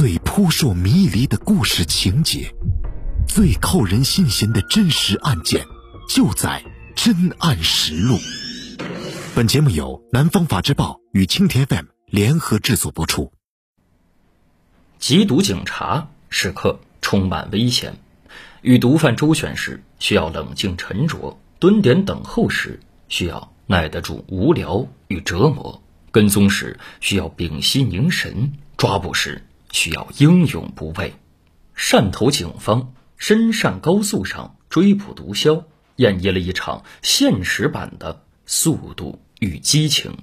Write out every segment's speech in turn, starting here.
最扑朔迷离的故事情节，最扣人心弦的真实案件，就在《真案实录》。本节目由南方法制报与青田 FM 联合制作播出。缉毒警察时刻充满危险，与毒贩周旋时需要冷静沉着，蹲点等候时需要耐得住无聊与折磨，跟踪时需要屏息凝神，抓捕时需要英勇不畏。汕头警方深汕高速上追捕毒枭，演绎了一场现实版的速度与激情，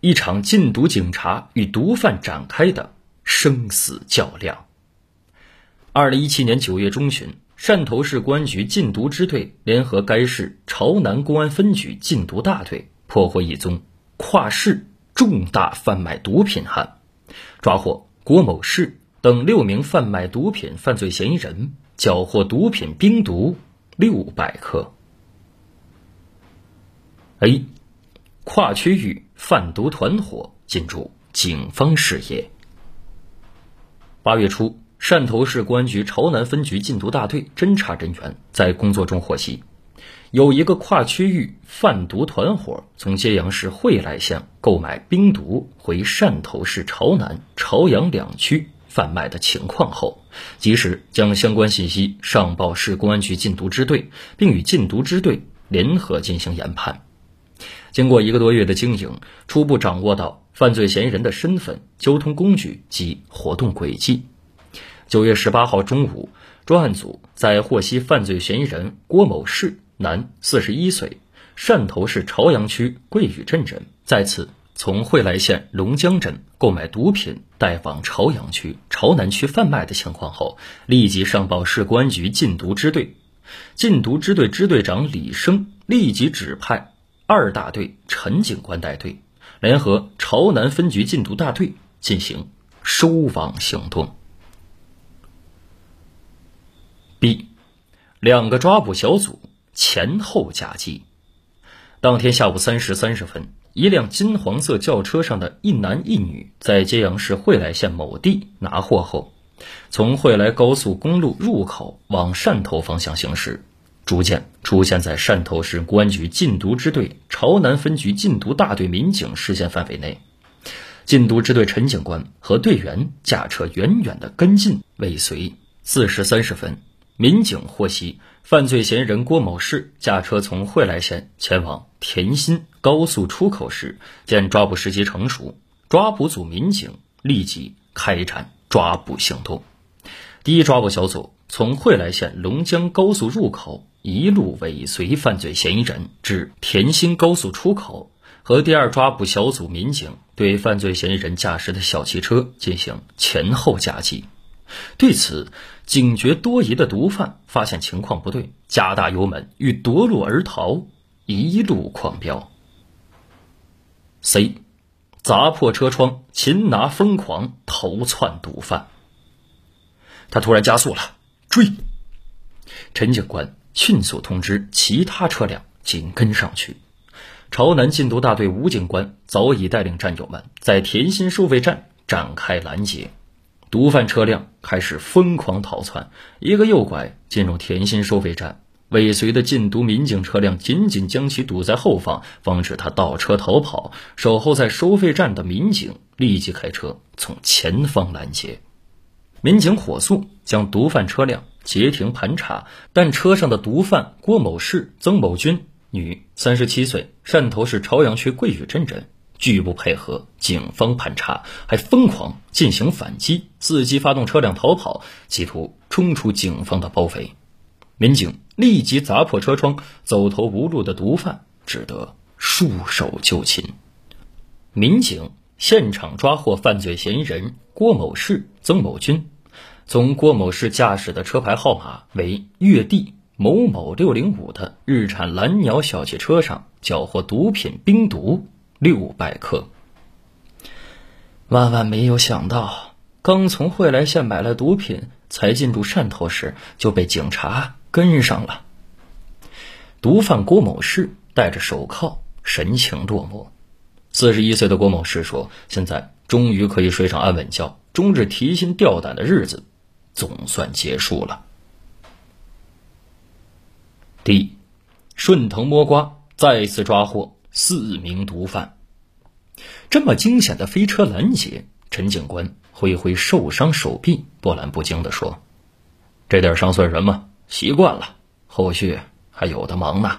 一场禁毒警察与毒贩展开的生死较量。二零一七年九月中旬，汕头市公安局禁毒支队联合该市潮南公安分局禁毒大队，破获一宗跨市重大贩卖毒品案，抓获郭某市等六名贩卖毒品犯罪嫌疑人，缴获毒品冰毒六百克。A，跨区域贩毒团伙进入警方视野。八月初。汕头市公安局潮南分局禁毒大队侦查人员在工作中获悉，有一个跨区域贩毒团伙从揭阳市惠来县购买冰毒回汕头市潮南、潮阳两区贩卖的情况后，及时将相关信息上报市公安局禁毒支队，并与禁毒支队联合进行研判。经过一个多月的经营，初步掌握到犯罪嫌疑人的身份、交通工具及活动轨迹。九月十八号中午，专案组在获悉犯罪嫌疑人郭某市，男，四十一岁，汕头市潮阳区桂屿镇人，在此从惠来县龙江镇购买毒品带往潮阳区、潮南区贩卖的情况后，立即上报市公安局禁毒支队。禁毒支队支队长李生立即指派二大队陈警官带队，联合潮南分局禁毒大队进行收网行动。B，两个抓捕小组前后夹击。当天下午三时三十分，一辆金黄色轿车上的一男一女在揭阳市惠来县某地拿货后，从惠来高速公路入口往汕头方向行驶，逐渐出现在汕头市公安局禁毒支队潮南分局禁毒大队民警视线范围内。禁毒支队陈警官和队员驾车远远的跟进尾随。四时三十分。民警获悉，犯罪嫌疑人郭某士驾车从惠来县前往田心高速出口时，见抓捕时机成熟，抓捕组民警立即开展抓捕行动。第一抓捕小组从惠来县龙江高速入口一路尾随犯罪嫌疑人至田心高速出口，和第二抓捕小组民警对犯罪嫌疑人驾驶的小汽车进行前后夹击。对此，警觉多疑的毒贩发现情况不对，加大油门欲夺路而逃，一路狂飙。C，砸破车窗，擒拿疯狂逃窜毒贩。他突然加速了，追！陈警官迅速通知其他车辆紧跟上去。朝南禁毒大队吴警官早已带领战友们在田心收费站展开拦截。毒贩车辆开始疯狂逃窜，一个右拐进入田心收费站，尾随的禁毒民警车辆紧紧将其堵在后方，防止他倒车逃跑。守候在收费站的民警立即开车从前方拦截，民警火速将毒贩车辆截停盘查，但车上的毒贩郭某士、曾某军，女，三十七岁，汕头市潮阳区桂屿镇人。拒不配合警方盘查，还疯狂进行反击，伺机发动车辆逃跑，企图冲出警方的包围。民警立即砸破车窗，走投无路的毒贩只得束手就擒。民警现场抓获犯罪嫌疑人郭某士、曾某军，从郭某士驾驶的车牌号码为粤 D 某某六零五的日产蓝鸟小汽车上缴获毒品冰毒。六百克。万万没有想到，刚从惠来县买了毒品，才进入汕头时就被警察跟上了。毒贩郭某士戴着手铐，神情落寞。四十一岁的郭某士说：“现在终于可以睡上安稳觉，终日提心吊胆的日子总算结束了。第一，顺藤摸瓜，再次抓获四名毒贩。这么惊险的飞车拦截，陈警官挥挥受伤手臂，波澜不惊地说：“这点伤算什么？习惯了，后续还有的忙呢。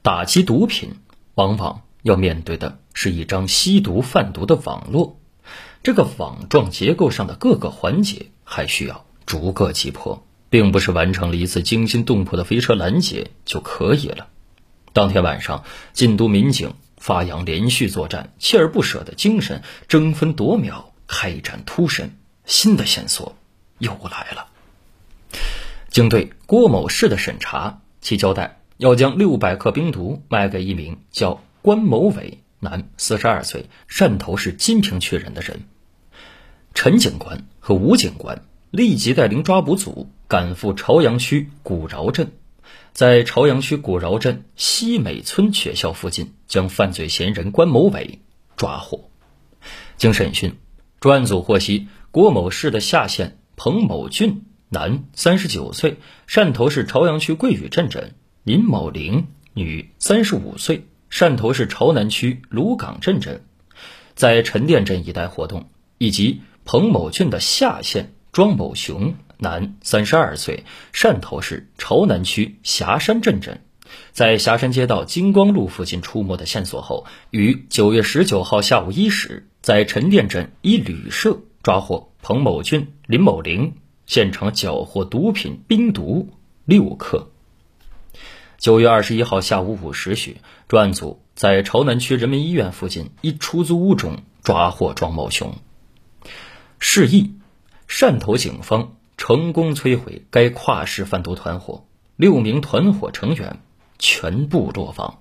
打击毒品，往往要面对的是一张吸毒贩毒的网络，这个网状结构上的各个环节还需要逐个击破，并不是完成了一次惊心动魄的飞车拦截就可以了。当天晚上，禁毒民警。”发扬连续作战、锲而不舍的精神，争分夺秒开展突审，新的线索又来了。经对郭某市的审查，其交代要将六百克冰毒卖给一名叫关某伟，男，四十二岁，汕头市金平区人的人。陈警官和吴警官立即带领抓捕组赶赴朝阳区古饶镇。在朝阳区古饶镇西美村学校附近，将犯罪嫌疑人关某伟抓获。经审讯，专案组获悉，郭某市的下线彭某俊，男，三十九岁，汕头市朝阳区桂屿镇人；林某玲，女，三十五岁，汕头市朝南区鲁岗镇人，在陈店镇一带活动；以及彭某俊的下线庄某雄。男，三十二岁，汕头市潮南区霞山镇人，在霞山街道金光路附近出没的线索后，于九月十九号下午一时，在陈店镇一旅社抓获彭某俊、林某玲，现场缴获毒品冰毒六克。九月二十一号下午五时许，专案组在潮南区人民医院附近一出租屋中抓获庄某雄。示意，汕头警方。成功摧毁该跨市贩毒团伙，六名团伙成员全部落网，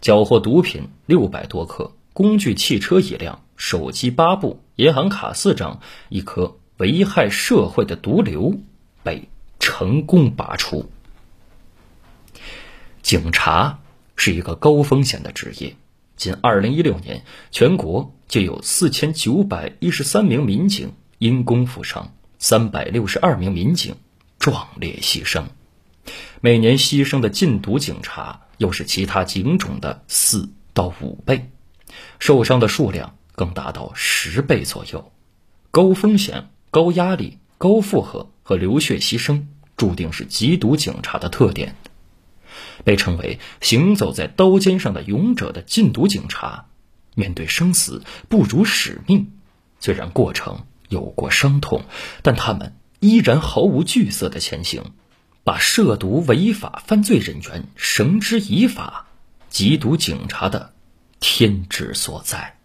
缴获毒品六百多克，工具汽车一辆，手机八部，银行卡四张，一颗危害社会的毒瘤被成功拔出。警察是一个高风险的职业，仅二零一六年，全国就有四千九百一十三名民警因公负伤。三百六十二名民警壮烈牺牲，每年牺牲的禁毒警察又是其他警种的四到五倍，受伤的数量更达到十倍左右。高风险、高压力、高负荷和流血牺牲，注定是缉毒警察的特点。被称为行走在刀尖上的勇者的禁毒警察，面对生死不辱使命，虽然过程。有过伤痛，但他们依然毫无惧色的前行，把涉毒违法犯罪人员绳之以法，缉毒警察的天职所在。